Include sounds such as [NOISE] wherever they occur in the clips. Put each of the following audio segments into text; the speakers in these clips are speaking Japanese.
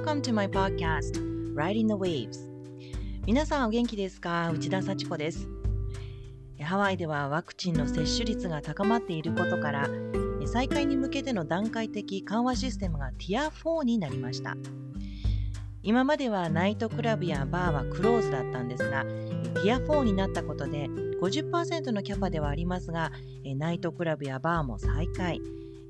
Welcome to my podcast, Riding the Waves. 皆さんお元気ですか？内田幸子です。ハワイではワクチンの接種率が高まっていることから、再開に向けての段階的緩和システムが Tier 4になりました。今まではナイトクラブやバーはクローズだったんですが、Tier 4になったことで50%のキャパではありますが、ナイトクラブやバーも再開。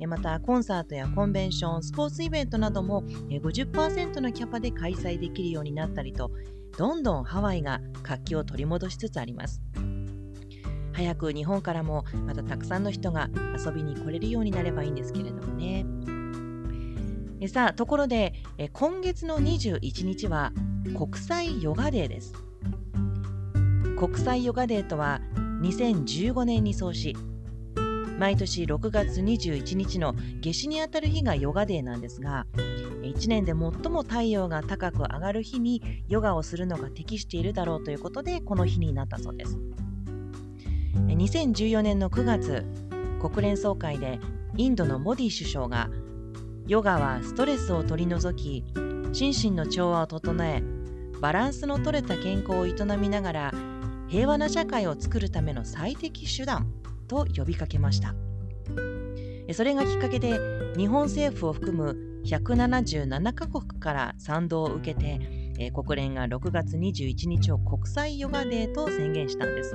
またコンサートやコンベンション、スポーツイベントなども50%のキャパで開催できるようになったりと、どんどんハワイが活気を取り戻しつつあります。早く日本からもまたたくさんの人が遊びに来れるようになればいいんですけれどもね。さあ、ところで今月の21日は国際ヨガデーです。国際ヨガデーとは2015年に創し毎年6月21日の夏至にあたる日がヨガデーなんですが1年で最も太陽が高く上がる日にヨガをするのが適しているだろうということでこの日になったそうです。2014年の9月国連総会でインドのモディ首相がヨガはストレスを取り除き心身の調和を整えバランスの取れた健康を営みながら平和な社会を作るための最適手段と呼びかけました。それがきっかけで日本政府を含む177カ国から賛同を受けて国連が6月21日を国際ヨガデーと宣言したんです。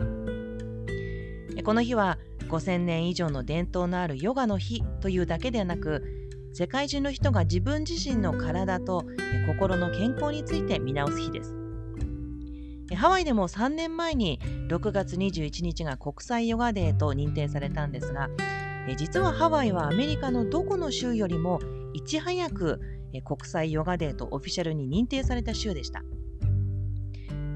この日は5000年以上の伝統のあるヨガの日というだけではなく世界中の人が自分自身の体と心の健康について見直す日です。ハワイでも3年前に6月21日が国際ヨガデーと認定されたんですが、実はハワイはアメリカのどこの州よりもいち早く国際ヨガデーとオフィシャルに認定された州でした。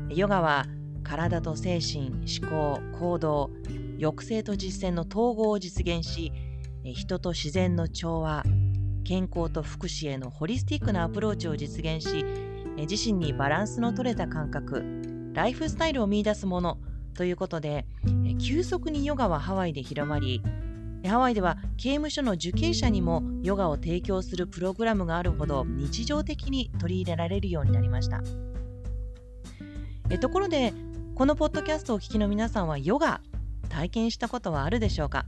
ヨガは体と精神、思考、行動、抑制と実践の統合を実現し、人と自然の調和、健康と福祉へのホリスティックなアプローチを実現し、自身にバランスの取れた感覚、ライフスタイルを見いだすものということで、急速にヨガはハワイで広まり、ハワイでは刑務所の受刑者にもヨガを提供するプログラムがあるほど日常的に取り入れられるようになりました。えところで、このポッドキャストをお聞きの皆さんはヨガ体験したことはあるでしょうか？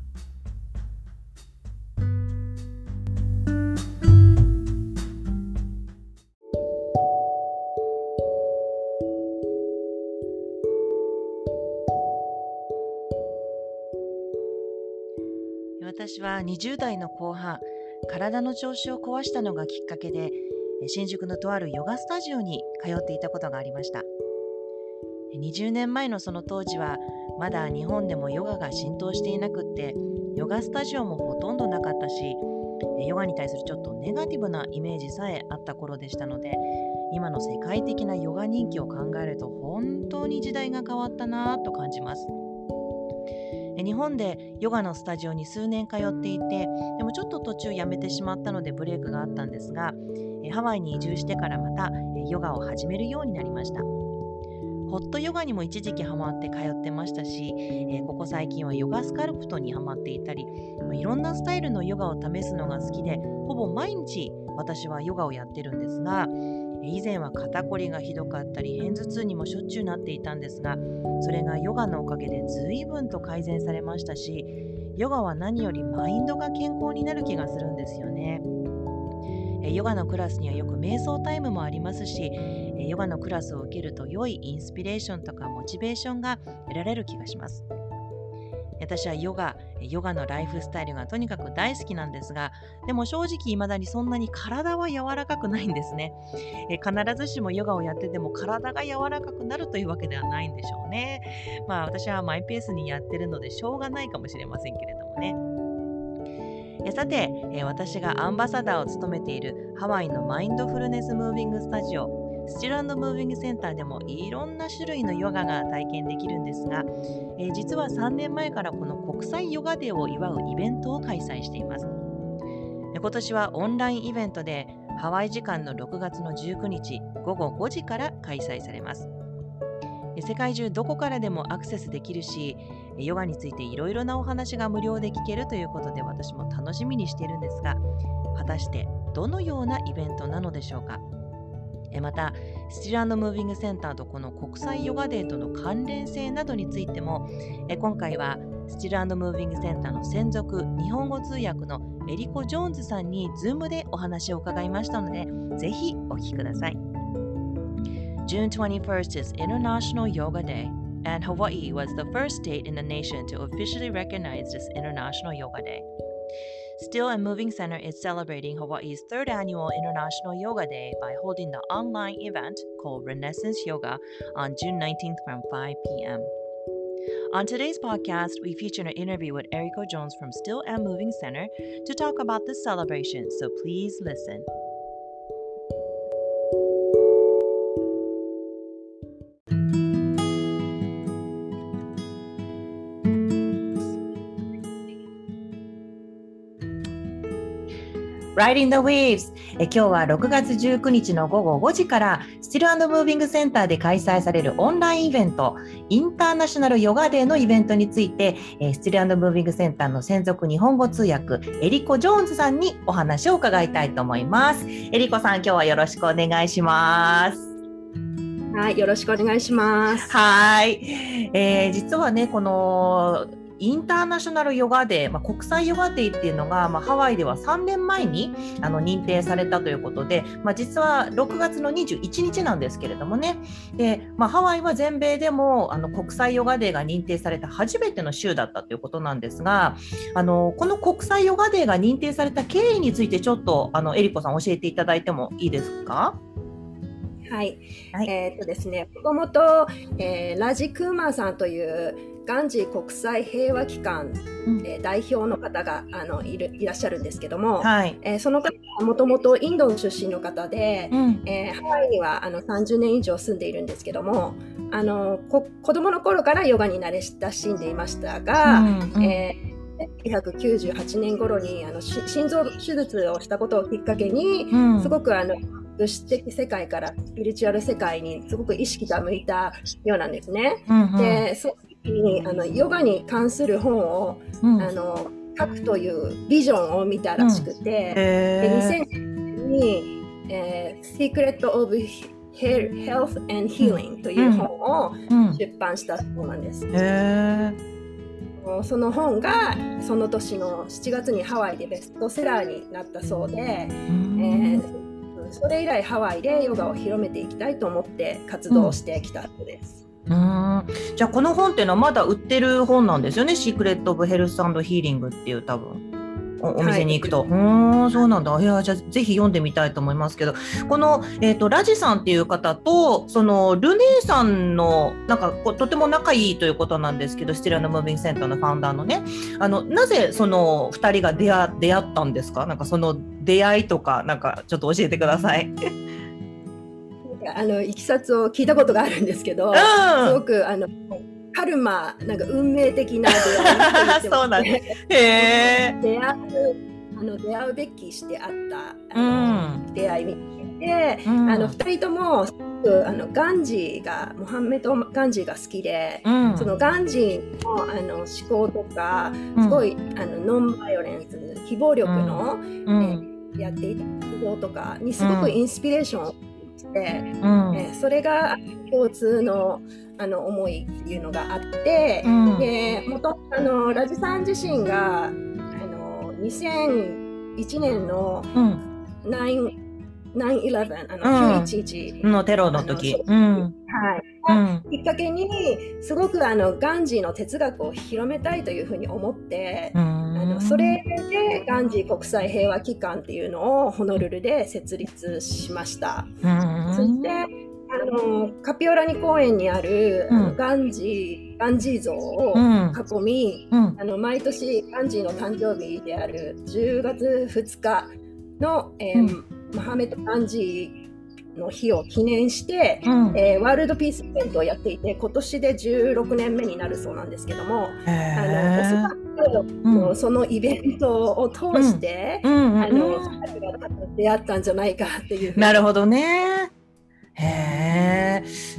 20代の後半、体の調子を壊したのがきっかけで、新宿のとあるヨガスタジオに通っていたことがありました。20年前のその当時は、まだ日本でもヨガが浸透していなくって、ヨガスタジオもほとんどなかったし、ヨガに対するちょっとネガティブなイメージさえあった頃でしたので、今の世界的なヨガ人気を考えると本当に時代が変わったなぁと感じます。日本でヨガのスタジオに数年通っていてでもちょっと途中辞めてしまったのでブレイクがあったんですがハワイに移住してからまたヨガを始めるようになりました。ホットヨガにも一時期ハマって通ってましたしここ最近はヨガスカルプトにハマっていたりいろんなスタイルのヨガを試すのが好きでほぼ毎日私はヨガをやってるんですが以前は肩こりがひどかったり片頭痛にもしょっちゅうなっていたんですがそれがヨガのおかげで随分と改善されましたしヨガは何よりマインドが健康になる気がするんですよね。ヨガのクラスにはよく瞑想タイムもありますしヨガのクラスを受けると良いインスピレーションとかモチベーションが得られる気がします。私はヨガ、ヨガのライフスタイルがとにかく大好きなんですが、でも正直未だにそんなに体は柔らかくないんですね。え必ずしもヨガをやってても体が柔らかくなるというわけではないんでしょうね。まあ私はマイペースにやってるのでしょうがないかもしれませんけれどもね。えさて、え私がアンバサダーを務めているハワイのマインドフルネスムービングスタジオスチルムービングセンターでもいろんな種類のヨガが体験できるんですが、えー、実は3年前からこの国際ヨガデーを祝うイベントを開催しています。今年はオンラインイベントでハワイ時間の6月の19日午後5時から開催されます。世界中どこからでもアクセスできるし、ヨガについていろいろなお話が無料で聞けるということで私も楽しみにしているんですが、果たしてどのようなイベントなのでしょうか？また、スチルムービングセンターとこの国際ヨガデーとの関連性などについても、今回はスチルムービングセンターの専属日本語通訳のエリコ・ジョーンズさんに Zoom でお話を伺いましたので、ぜひお聞きください。June 21st is International Yoga Day, and Hawaii was the first state in the nation to officially recognize this International Yoga Day. Still and Moving Center is celebrating Hawaii's third annual International Yoga Day by holding the online event called Renaissance Yoga on June 19th from 5 p.m. On today's podcast, we feature an interview with Eriko Jones from Still and Moving Center to talk about this celebration, so please listen. ライディン the Waves え今日は6月19日の午後5時からスティルムービングセンターで開催されるオンラインイベントインターナショナルヨガデーのイベントについてえスティルムービングセンターの専属日本語通訳エリコ・ジョーンズさんにお話を伺いたいと思います。エリコさん今日はよろしくお願いします。はい、よろしくお願いします。はい、えー、実はね、このインターナショナルヨガデー、まあ、国際ヨガデーっていうのが、まあ、ハワイでは3年前にあの認定されたということで、まあ、実は6月の21日なんですけれどもね。で、まあ、ハワイは全米でもあの国際ヨガデーが認定された初めての州だったということなんですがあのこの国際ヨガデーが認定された経緯についてちょっとあのエリコさん教えていただいてもいいですか？はい、はい、えー、っとですね、もともと、えー、ラジクーマーさんというガンジー国際平和機関、うん、えー、代表の方があのいるいらっしゃるんですけども、はい、えー、その方はもともとインドの出身の方で、うん、えー、ハワイにはあの30年以上住んでいるんですけどもあのこ子供の頃からヨガに慣れ親しんでいましたが、うんうん、えー1998年頃にあの心臓手術をしたことをきっかけに、うん、すごくあの物質的世界からスピリチュアル世界にすごく意識が向いたようなんですね。うんうん、でそにあのヨガに関する本を、うん、あの書くというビジョンを見たらしくて、うん、で2000年に、えー「Secret of Health and Healing」という本を出版したそうなんです。その本がその年の7月にハワイでベストセラーになったそうで、えー、それ以来ハワイでヨガを広めていきたいと思って活動してきたそうです。うん。じゃあこの本っていうのはまだ売ってる本なんですよね「シークレット・オブ・ヘルス・ヒーリング」っていう多分。お店に行くと、はい、うんそうなんだ。いやじゃあぜひ読んでみたいと思いますけど。この、えーと、ラジさんっていう方とそのルネーさんのなんかとても仲いいということなんですけどスティラノ・ムービングセンターのファウンダーのね。あのなぜその2人が出会出会ったんですか？なんかその出会いとかなんかちょっと教えてください。あのいきさつを聞いたことがあるんですけど、うん、すごくあのカルマなんか運命的な出会い [LAUGHS] そうなんでへ出会うあの出会うべきしてあったあの、うん、出会いで、うん、あの2人ともあのガンジーがモハンメド・ガンジーが好きで、うん、そのガンジーのあの思考とかすごい、あのノンバイオレンス非暴力の、えやっていた活動とかにすごくインスピレーションをて、うん。えー、それが共通のあの思いっていうのがあって、うん、で元あのラジさん自身があの2001年の9、9-11あの911、のテロの時。うん、はいうん、きっかけにすごくあのガンジーの哲学を広めたいというふうに思って、うん、あのそれでガンジー国際平和機関っていうのをホノルルで設立しました。うん、そしてあのカピオラニ公園にある、あのガンジーガンジー像を囲み、あの毎年ガンジーの誕生日である10月2日の、えーマハメト・ガンジーの日を記念して、うん、えー、ワールドピースイベントをやっていて今年で16年目になるそうなんですけども、あのおそらく、うん、そのイベントを通して、うん、あの、出会ったんじゃないかっていうなるほどね。へえ。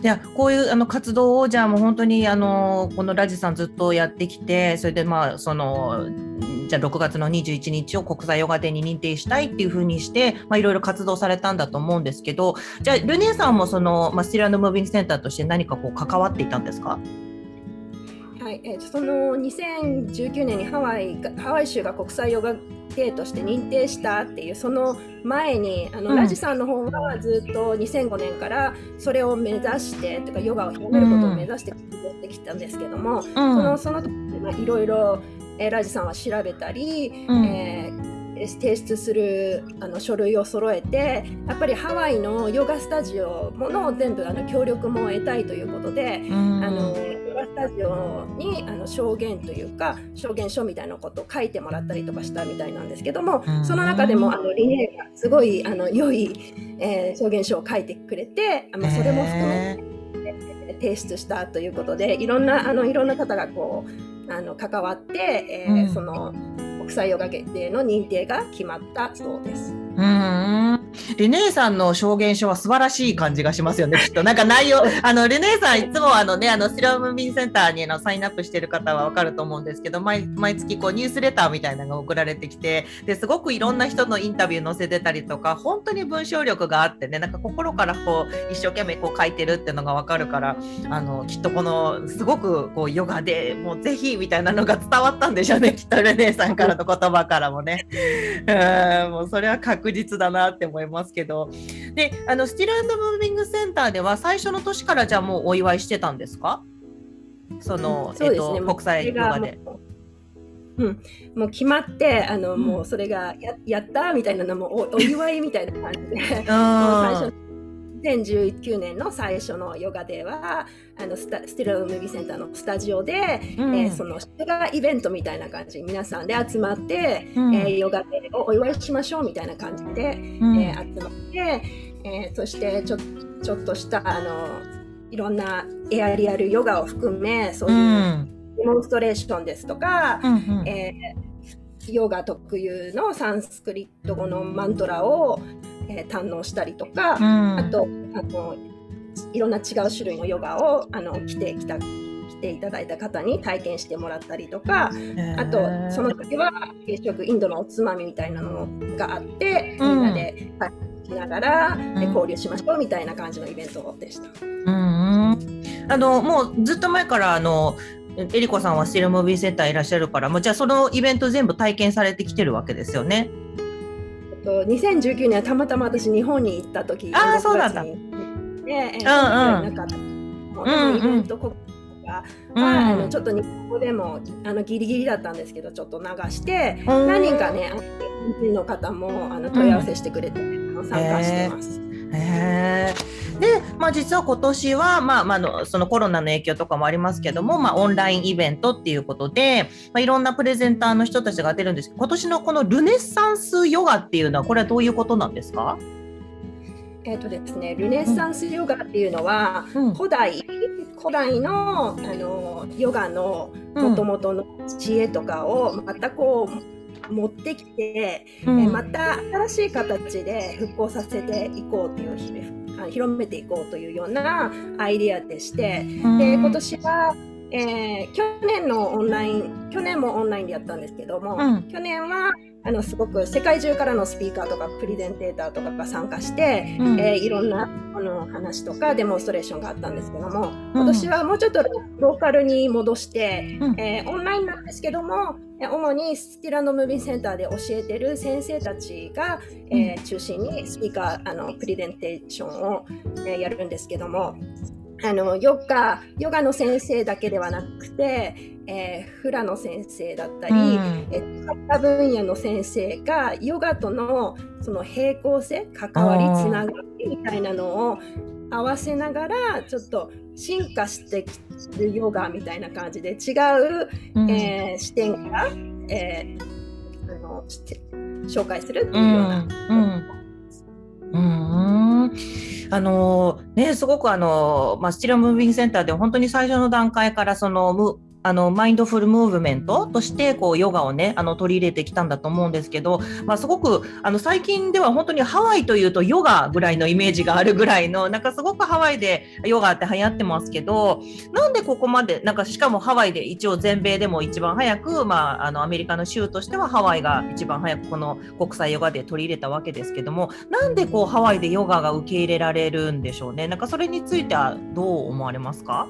いやこういうあの活動をじゃあもう本当にあのこのラジさんずっとやってきてそれでまあそのじゃあ6月の21日を国際ヨガデーに認定したいっていうふうにしていろいろ活動されたんだと思うんですけどじゃあルネさんもその、まあ、スティラノムービングセンターとして何かこう関わっていたんですか？はい、えー、その2019年にハワイハワイ州が国際ヨガデーとして認定したっていうその前にあの、うん、ラジさんの方はずっと2005年からそれを目指してとかヨガを広めることを目指してやってきたんですけども、うん、そのその時いろいろラジさんは調べたり、うん、えー提出するあの書類を揃えてやっぱりハワイのヨガスタジオもの全部あの協力も得たいということで、うん、あのヨガスタジオにあの証言というか証言書みたいなことを書いてもらったりとかしたみたいなんですけども、うん、その中でもあのリネーがすごいあの良い、えー、証言書を書いてくれて、まあ、それも含めて。提出したということでいろんなあのいろんな方がこうあの関わって、えー、うん、その国際ヨガ検定の認定が決まったそうです。うんレネーさんの証言書は素晴らしい感じがしますよね、[LAUGHS] きっと。なんか内容、あの、レネーさんいつもあのね、あの、スラムビンセンターにのサインアップしてる方はわかると思うんですけど、毎毎月こうニュースレターみたいなのが送られてきて、ですごくいろんな人のインタビュー載せてたりとか、本当に文章力があってね、なんか心からこう、一生懸命こう書いてるっていうのがわかるから、あの、きっとこの、すごくこう、ヨガでもうぜひみたいなのが伝わったんでしょうね、きっとレネーさんからの言葉からもね。うん、もうそれは確実だなって思いますけど。であのスティルムービングセンターでは最初の年からじゃあもうお祝いしてたんですか？その、うん、えっと、国際ヨガで。うん、もう決まってあの、うん、もうそれがややったみたいなのもおお祝いみたいな感じで。最初2019年の最初のヨガデーはあのスタスティルムービーセンターのスタジオで、うん、えー、そのヨガイベントみたいな感じ皆さんで集まって、うん、えー、ヨガをお祝いしましょうみたいな感じで、うん、えー、集まって、えー、そしてちょちょっとしたあのいろんなエアリアルヨガを含めそういうデモンストレーションですとか、うんうん、えー、ヨガ特有のサンスクリット語のマントラをえー、堪能したりとか、うん、あとあのいろんな違う種類のヨガをあの来てきた来ていただいた方に体験してもらったりとか、あとその時は軽食インドのおつまみみたいなのがあって、みんなでしながら、うん、交流しましょうみたいな感じのイベントでした。うん、あのもうずっと前からあのえりこさんはスティルムービーセンターいらっしゃるから、もうじゃあそのイベント全部体験されてきてるわけですよね。と2019年はたまたま私日本に行った時ああそうだった。ね、えー、うんうん、なんかイベント国が、うんうん、あのちょっと日本語でもあのギリギリだったんですけどちょっと流して、何人かね日本の方もあの問い合わせしてくれて、うん、参加してます。へで、まあ、実は今年は、まあまあの、そのコロナの影響とかもありますけども、まあ、オンラインイベントっていうことで、まあ、いろんなプレゼンターの人たちが出るんですけど今年のこのルネッサンスヨガっていうのはこれはどういうことなんですか？えーとですね、ルネッサンスヨガっていうのは、うん、古代古代のあのヨガのもともとの知恵とかをまたこう持ってきて、うん、えまた新しい形で復興させていこうという広めていこうというようなアイディアでして、うん、で今年は、えー、去年のオンライン去年もオンラインでやったんですけども、うん、去年はあのすごく世界中からのスピーカーとかプレゼンテーターとかが参加して、うん、えー、いろんなあの話とかデモンストレーションがあったんですけども、今年はもうちょっとローカルに戻して、うん、えー、オンラインなんですけども主にスティランドムービーセンターで教えてる先生たちが、えー、中心にスピーカーあのプレゼンテーションを、えー、やるんですけどもあのヨガヨガの先生だけではなくて、えー、フラの先生だったり、うん、えー、分野の先生がヨガとのその平行性関わりつながりみたいなのを合わせながらちょっと進化してきてるヨガみたいな感じで違う、うん、えー、視点から、えー、あの紹介するっていうような。うん、うんあのね、すごくあの、まあ、スチラムービングセンターで本当に最初の段階からそのあのマインドフルムーブメントとしてこうヨガをねあの取り入れてきたんだと思うんですけど、まあ、すごくあの最近では本当にハワイというとヨガぐらいのイメージがあるぐらいのなんかすごくハワイでヨガって流行ってますけどなんでここまでなんかしかもハワイで一応全米でも一番早く、まあ、あのアメリカの州としてはハワイが一番早くこの国際ヨガで取り入れたわけですけどもなんでこうハワイでヨガが受け入れられるんでしょうね。なんかそれについてはどう思われますか？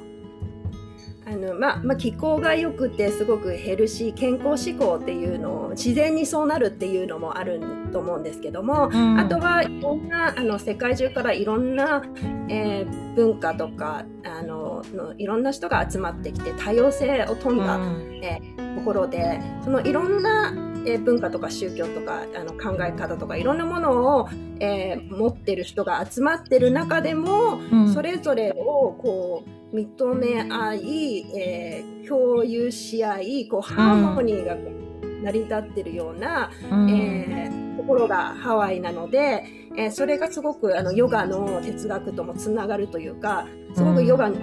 あのまあまあ、気候が良くてすごくヘルシー健康志向っていうのを自然にそうなるっていうのもあると思うんですけども、うん、あとはいろんなあの世界中からいろんな、えー、文化とかあののいろんな人が集まってきて多様性を富んだ、うん、えー、ところでそのいろんなえ文化とか宗教とかあの考え方とかいろんなものを、えー、持ってる人が集まってる中でも、うん、それぞれをこう認め合い、えー、共有し合いこうハーモニーが成り立ってるような、うん、えー、ところがハワイなので、えそれがすごくあのヨガの哲学ともつながるというかすごくヨガに、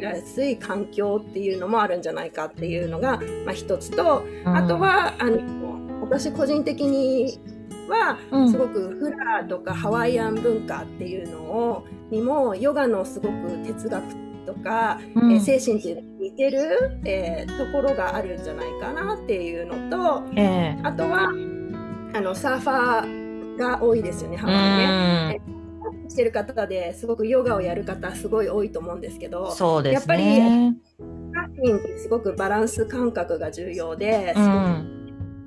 やすい環境っていうのもあるんじゃないかっていうのが、まあ、一つと、あとはあの私個人的にはすごくフラとかハワイアン文化っていうのをにもヨガのすごく哲学とか、うん、え精神っていうのに似てる、えー、ところがあるんじゃないかなっていうのと、えー、あとはあのサーファーが多いですよねハワイね。してる方ですごくヨガをやる方すごい多いと思うんですけどそうです、ね、やっぱりサーフィンってすごくバランス感覚が重要で、うん、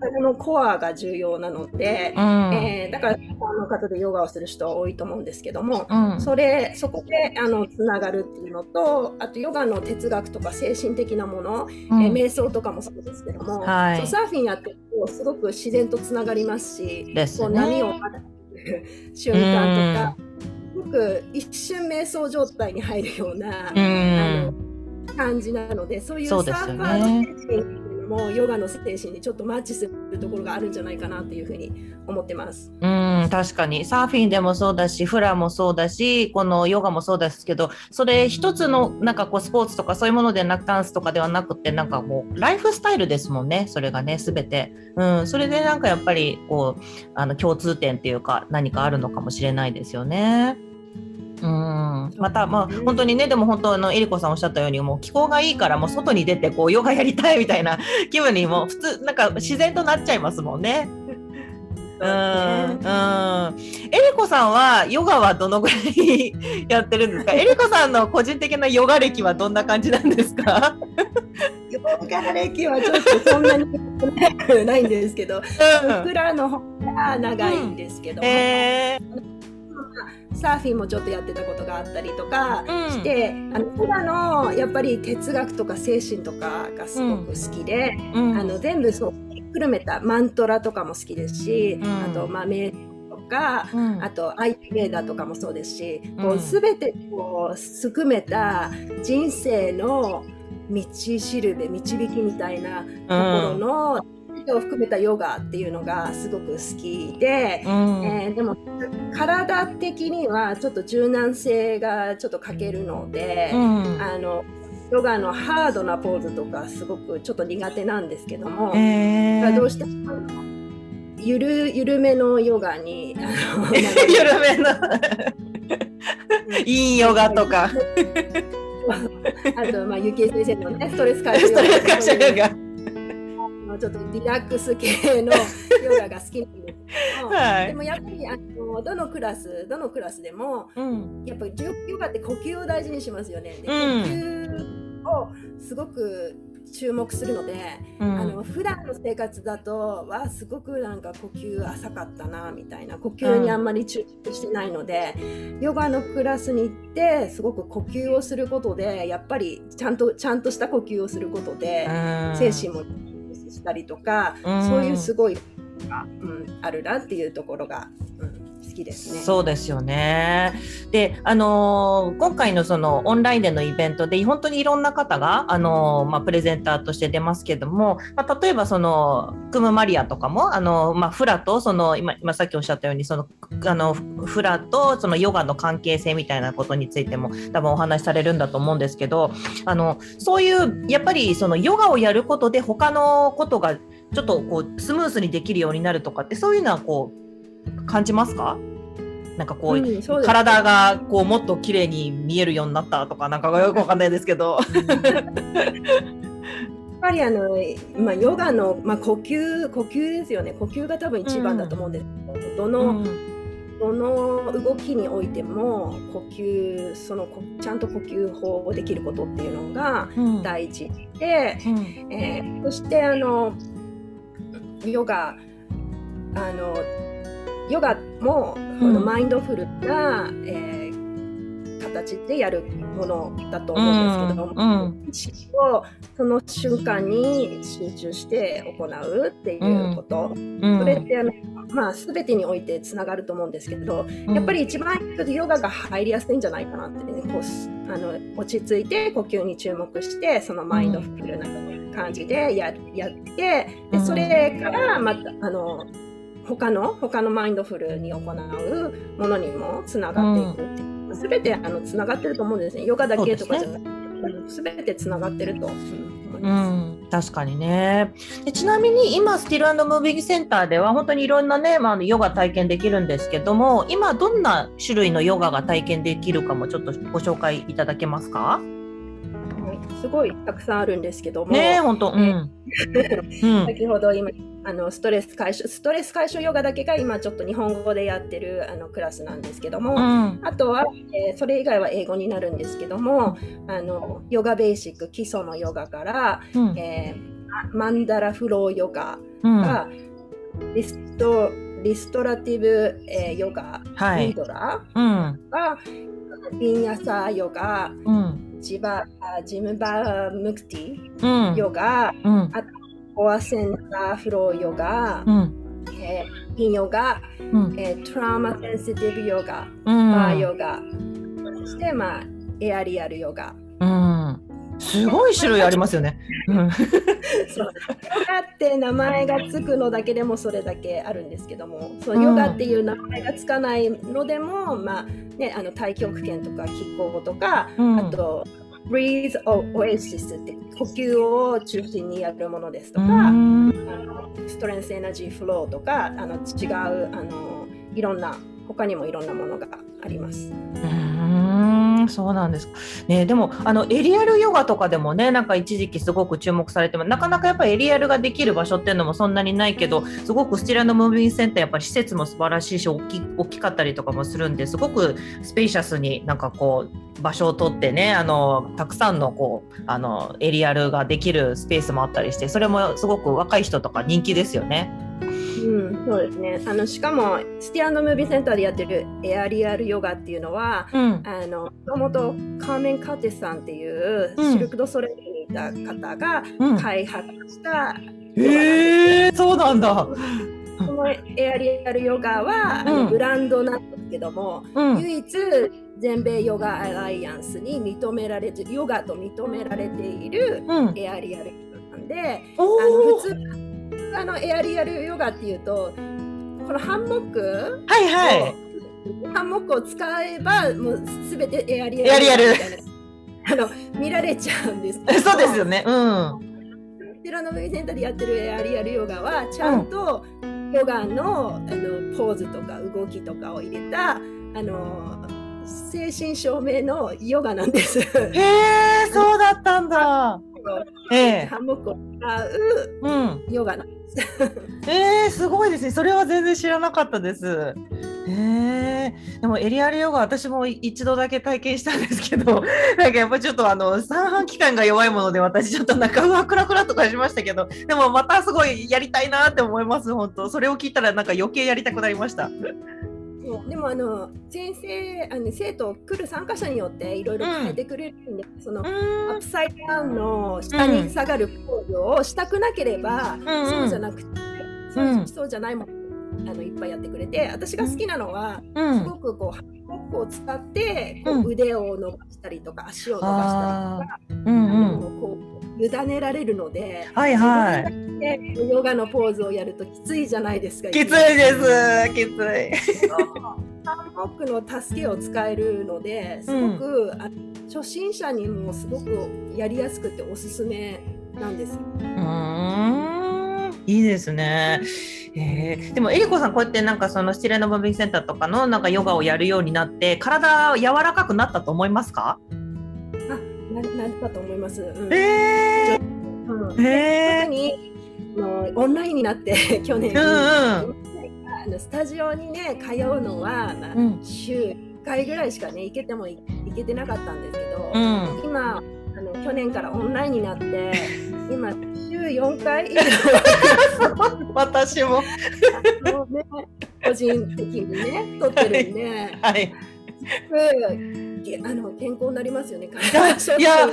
体のコアが重要なので、うん、えー、だから一般の方でヨガをする人は多いと思うんですけども、うん、それそこであのつながるっていうのとあとヨガの哲学とか精神的なもの、うん、えー、瞑想とかもそうですけども、はい、サーフィンやってるとすごく自然とつながりますし、ね、こう波を瞬間とか。く一瞬瞑想状態に入るような、あの感じなのでそういうサーファーの精神もヨガの精神にちょっとマッチするところがあるんじゃないかなっていうふうに思ってます。うん確かにサーフィンでもそうだしフラもそうだしこのヨガもそうですけどそれ一つのなんかこうスポーツとかそういうものでなくダンスとかではなくてなんかもうライフスタイルですもんねそれがね全て。うん、それでなんかやっぱりこうあの共通点っていうか何かあるのかもしれないですよね。うん、また、まあ、本当にね、でも本当、あの、えりこさんおっしゃったように、もう気候がいいから、もう外に出て、こう、ヨガやりたいみたいな [LAUGHS] 気分にも、普通、なんか自然となっちゃいますもんね。[LAUGHS] うん、うん。えりこさんは、ヨガはどのぐらいやってるんですか？[LAUGHS] えりこさんの個人的なヨガ歴はどんな感じなんですか？ヨガ歴はちょっとそんなにないんですけど、うん、フの方が長いんですけど、うん。えーサーフィンもちょっとやってたことがあったりとかして、うん、あの今のやっぱり哲学とか精神とかがすごく好きで、うん、あの全部そうくるめたマントラとかも好きですし、うん、あとまあ瞑とか、うん、あとアイテメーダーとかもそうですし、こう全てこう含めた人生の道しるべ導きみたいなところの、を含めたヨガっていうのがすごく好きで、うん、えー、でも体的にはちょっと柔軟性がちょっと欠けるので、うん、あのヨガのハードなポーズとかすごくちょっと苦手なんですけども、えー、どうしてもゆるゆるめのヨガに [LAUGHS] ゆるめの。いいヨガとか。[LAUGHS] あとまあゆきえ先生のねストレス解消ヨガ。のちょっとリラックス系のヨガが好きなんですけど、[LAUGHS] はい、でもやっぱりあのどのクラスどのクラスでも、うん、やっぱりヨガって呼吸を大事にしますよね。で呼吸をすごく注目するので、うん、あの普段の生活だとはすごくなんか呼吸浅かったなみたいな呼吸にあんまり注目してないので、うん、ヨガのクラスに行ってすごく呼吸をすることでやっぱりちゃんとちゃんとした呼吸をすることで、うん、精神もしたりとか、うん、そういうすごいが、うん、あるなっていうところが、うん、好きですね。そうですよね。で、あのー、今回のそのオンラインでのイベントで本当にいろんな方があのー、まあ、プレゼンターとして出ますけども、まあ、例えばそのクムマリアとかもあのー、まあ、フラとその今今さっきおっしゃったようにそのあのフラとそのヨガの関係性みたいなことについても多分お話しされるんだと思うんですけど、あのそういうやっぱりそのヨガをやることで他のことがちょっとこうスムースにできるようになるとかってそういうのはこう感じますか？なんかこう、うん、う体がこうもっと綺麗に見えるようになったとかなんかよくわかんないですけど。やっぱりあの、まあ、ヨガの、まあ、呼吸呼吸ですよね。呼吸が多分一番だと思うんですけど、うん、どの、うん。どの動きにおいても呼吸そのちゃんと呼吸法をできることっていうのが大事で、うん、えー、そしてあのヨガあのヨガも、このマインドフルな、えー、形でやるものだと思うんですけども、うんうん、意識をその瞬間に集中して行うっていうこと、うん、それってあの、まあ、全てにおいてつながると思うんですけど、やっぱり一番ヨガが入りやすいんじゃないかなってねこうあの落ち着いて呼吸に注目してそのマインドフルな感じでややってでそれからまたあの他の他のマインドフルに行うものにもつながっていく。っていう、うん、全てあのつながってると思うんですね。ヨガだけとかじゃなくて、ね、全てつながってると、うん、うん確かにね。でちなみに今スティルムービングセンターでは本当にいろんなね、まあ、ヨガ体験できるんですけども今どんな種類のヨガが体験できるかもちょっとご紹介いただけますか？すごいたくさんあるんですけども。ね本当、[LAUGHS] うん、先ほど今あのストレス解消ストレス解消ヨガだけが今ちょっと日本語でやってるあのクラスなんですけども、うん、あとは、えー、それ以外は英語になるんですけども、あのヨガベーシック基礎のヨガから、うん、えー、マンダラフローヨガが、リストリストラティブ、えー、ヨガ、はい、ミドラが、ビンヤサーヨガ、うん。ジバジムバムクティ、ヨガ、うん、あとコアセンターフローヨガ、うん、えー、ピンヨガ、うん、えー、トラウマセンシティブヨガ、うん、バーヨガ、そして、まあ、エアリアルヨガ。うん。すごい種類ありますよね。[LAUGHS] そう。ヨガって名前がつくのだけでもそれだけあるんですけども、そのヨガっていう名前がつかないのでも、まあね、あの太極拳とか気候とか、うん、あと Breathe Oasis って呼吸を中心にやるものですとか、ストレンスエナジーフローとかあの違うあのいろんな他にもいろんなものがあります。そうなんですね、でもあのエリアルヨガとかでもねなんか一時期すごく注目されてもなかなかやっぱりエリアルができる場所っていうのもそんなにないけどすごくスチラのムービングセンターやっぱり施設も素晴らしいし大き大きかったりとかもするんですごくスペーシャスになんかこう場所を取ってねあのたくさんのこうあのエリアルができるスペースもあったりしてそれもすごく若い人とか人気ですよね。うん、そうですね。あのしかもスティアンドムービーセンターでやってるエアリアルヨガっていうのは、もともとカーメン・カーティスさんっていうシルク・ド・ソレイユにいた方が開発した、うん、へえそうなんだ。このエアリアルヨガは、うん、ブランドなんですけども、うん、唯一全米ヨガアライアンスに認められてヨガと認められているエアリアルヨガなんで、あの普通あのエアリアルヨガっていうとこのハンモックはいはい。ハンモックを使えばもうすべてエアリアルエアリアル。あの見られちゃうんです。そうですよね。うん。寺のベビセンターでやってるエアリアルヨガはちゃんとヨガの,、あのポーズとか動きとかを入れたあの精神証明のヨガなんです。へえそうだったんだ。えー、ハンモックを使うヨガなんです。えー、すごいですね。それは全然知らなかったです。えー、でもエリアルヨガ私も一度だけ体験したんですけど [LAUGHS] なんかやっぱちょっとあの三半規管が弱いもので私ちょっとなんかうわクラクラとかしましたけどでもまたすごいやりたいなって思います本当それを聞いたらなんか余計やりたくなりました。そう。でもあの先生あの生徒来る参加者によっていろいろ変えてくれるんで、うん、そのアップサイダウンの下に下がるポーズをしたくなければ、うん、そうじゃなくて、そうそうじゃないものあのいっぱいやってくれて私が好きなのは、うん。すごくこうハンモックを使ってこう腕を伸ばしたりとか、足を伸ばしたりとか、あのこう委ねられるので、はいはいでヨガのポーズをやるときついじゃないですか。きついですきついハンモックの助けを使えるのですごく、あの初心者にもすごくやりやすくておすすめなんです。うーんいいですね。えー、でもえりこさんこうやってなんかそのスチレノムービングセンターとかのなんかヨガをやるようになって体柔らかくなったと思いますか？ななんだと思います。うんえうんー、え特にあのオンラインになって去年、うんうんあのスタジオにね通うのは、まあうん週1回ぐらいしかね行けても行けてなかったんですけど、うん今あの去年からオンラインになって今週4回以上私もあのね個人的にね撮ってるんで、はい。うんげあの健康になりますよね。[LAUGHS] いや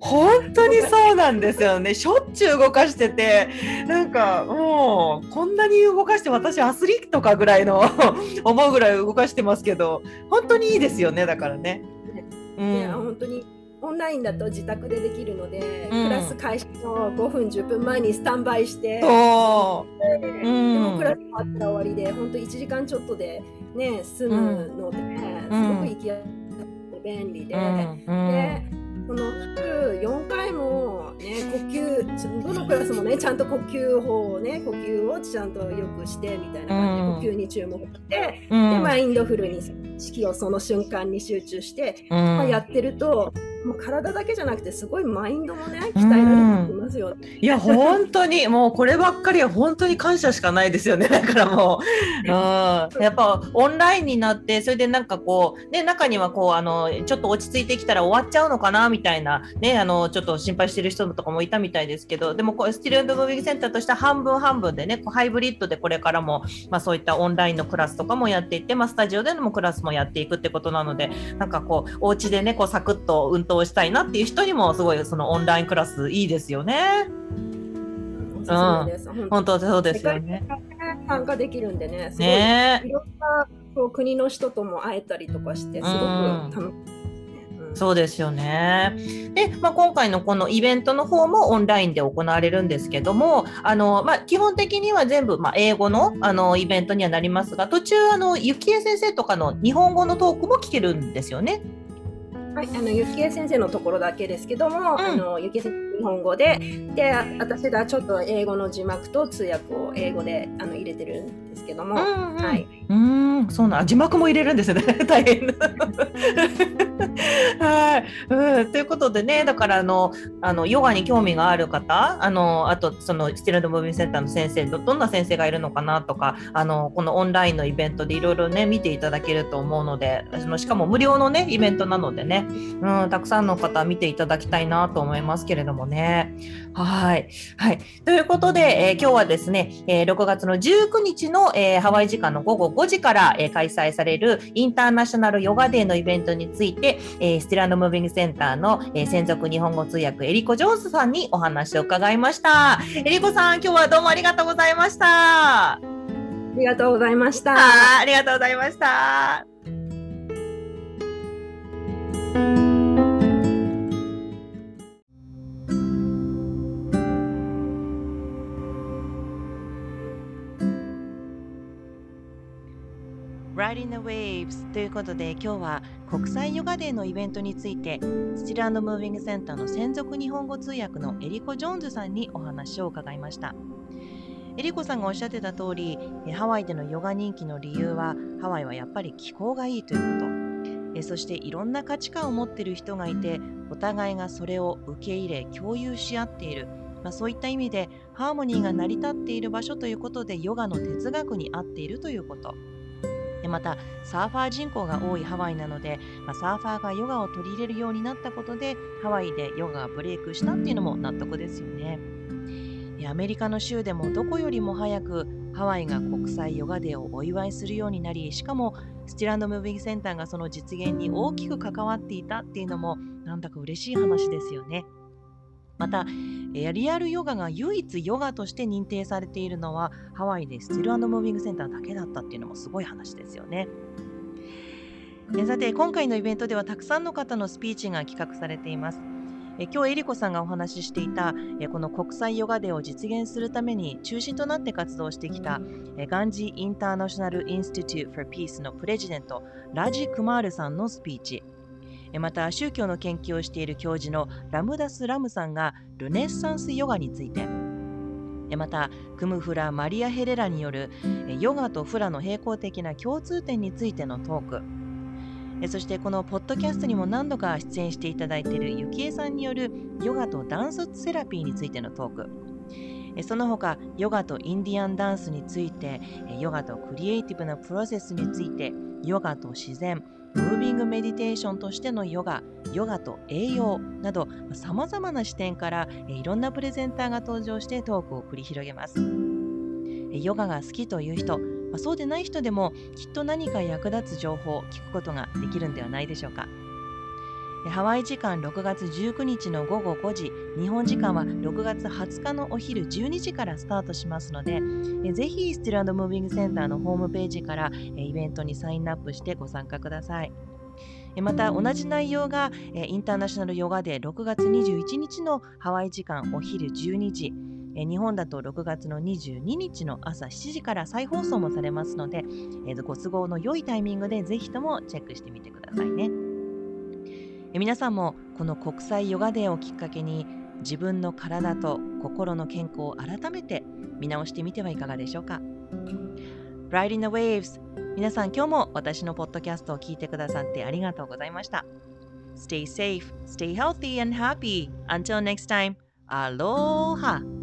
本当にそうなんですよね。しょっちゅう動かしてて、なんかもうこんなに動かして私アスリートかぐらいの [LAUGHS] 思うぐらい動かしてますけど、本当にいいですよね。だからね。うね、ん。本当にオンラインだと自宅でできるので、うんクラス開始の5分10分前にスタンバイして、そう。でうんもクラス終わったら終わりで本当1時間ちょっとでね済むので、すごく行きやすくて便利で、うんでその週4回もね呼吸どのクラスもねちゃんと呼吸法をね呼吸をちゃんとよくしてみたいな感じで、呼吸に注目して、うん。でマインドフルに意識をその瞬間に集中して、うん。まあ、やってるともう体だけじゃなくてすごいマインドもね鍛えられてきますよね。いや本当にもうこればっかりは本当に感謝しかないですよね [LAUGHS] だからもう、うん、やっぱオンラインになってそれでなんかこうね中にはこうあのちょっと落ち着いてきたら終わっちゃうのかなみたいなねあのちょっと心配してる人とかもいたみたいですけどでもこうスティルムービングセンターとしては半分半分でねこうハイブリッドでこれからも、まあ、そういったオンラインのクラスとかもやっていって、まあ、スタジオでのもクラスもやっていくってことなのでなんかこうお家でねこうサクッと運動したいなっていう人にもすごいそのオンラインクラスいいですよね。おすすめです。本本当そうですよ世ね。参加できるんでね、すごいねいろんなこう国の人とも会えたりとかして、すごく楽しい。うんそうですよね。で、まあ、今回のこのイベントの方もオンラインで行われるんですけども、あのまあ、基本的には全部、まあ、英語のあのイベントにはなりますが、途中あの幸恵先生とかの日本語のトークも聞けるんですよね。はい、あのゆきえ先生のところだけですけども、あのゆきえ先生日本語で、で私がちょっと英語の字幕と通訳を英語であの入れてるんですけども、うんうんはい、うーん、そうな字幕も入れるんですね。[LAUGHS] 大変。うん、ということでね、だからあの、あのヨガに興味がある方、あの、あとそのスティルドムービングセンターの先生、どんな先生がいるのかなとか、あのこのオンラインのイベントでいろいろね見ていただけると思うので、そのしかも無料のねイベントなのでね、うん、たくさんの方見ていただきたいなと思いますけれどもね。はい、はい、ということで、えー今日はですね、えー6月の19日の、えーハワイ時間の午後5時から、え開催されるインターナショナルヨガデーのイベントについて、えスティランドムービングセンターの、えー専属日本語通訳エリコ・ジョーンズさんにお話を伺いました。エリコさん、今日はどうもありがとうございました。ありがとうございました。はいありがとうございました。Riding the Waves ということで今日は国際ヨガデーのイベントについてスチルムービングセンターの専属日本語通訳のエリコ・ジョーンズさんにお話を伺いました。エリコさんがおっしゃってた通りハワイでのヨガ人気の理由はハワイはやっぱり気候がいいということ。そしていろんな価値観を持っている人がいてお互いがそれを受け入れ共有し合っている。まあ、そういった意味でハーモニーが成り立っている場所ということでヨガの哲学に合っているということ。でまたサーファー人口が多いハワイなので、まあ、サーファーがヨガを取り入れるようになったことでハワイでヨガがブレイクしたっていうのも納得ですよね。でアメリカの州でもどこよりも早くハワイが国際ヨガデーをお祝いするようになりしかもスチランドムービングセンターがその実現に大きく関わっていたっていうのもなんだか嬉しい話ですよね。またリアルヨガが唯一ヨガとして認定されているのはハワイでスティルムービングセンターだけだったっていうのもすごい話ですよね。さて今回のイベントではたくさんの方のスピーチが企画されています。え今日エリコさんがお話ししていたえこの国際ヨガデーを実現するために中心となって活動してきたえ Gandhi International Institute for Peace のプレジデントラジ・クマールさんのスピーチまた宗教の研究をしている教授のラムダス・ラムさんがルネッサンスヨガについて。またクムフラ・マリア・ヘレラによるヨガとフラの並行的な共通点についてのトーク。そしてこのポッドキャストにも何度か出演していただいているゆきえさんによるヨガとダンスセラピーについてのトーク。その他ヨガとインディアンダンスについてヨガとクリエイティブなプロセスについてヨガと自然ムービングメディテーションとしてのヨガ、ヨガと栄養などさまざまな視点からいろんなプレゼンターが登場してトークを繰り広げます。ヨガが好きという人、まそうでない人でもきっと何か役立つ情報を聞くことができるんではないでしょうか。ハワイ時間6月19日の午後5時、日本時間は6月20日のお昼12時からスタートしますので、ぜひスティルムービングセンターのホームページからイベントにサインアップしてご参加ください。また同じ内容がインターナショナルヨガデー6月21日のハワイ時間お昼12時、日本だと6月の22日の朝7時から再放送もされますので、ご都合の良いタイミングでぜひともチェックしてみてくださいね。皆さんもこの国際ヨガデーをきっかけに自分の体と心の健康を改めて見直してみてはいかがでしょうか？Riding the Waves 皆さん今日も私のポッドキャストを聞いてくださってありがとうございました Stay safe, stay healthy and happy. Until next time, aloha!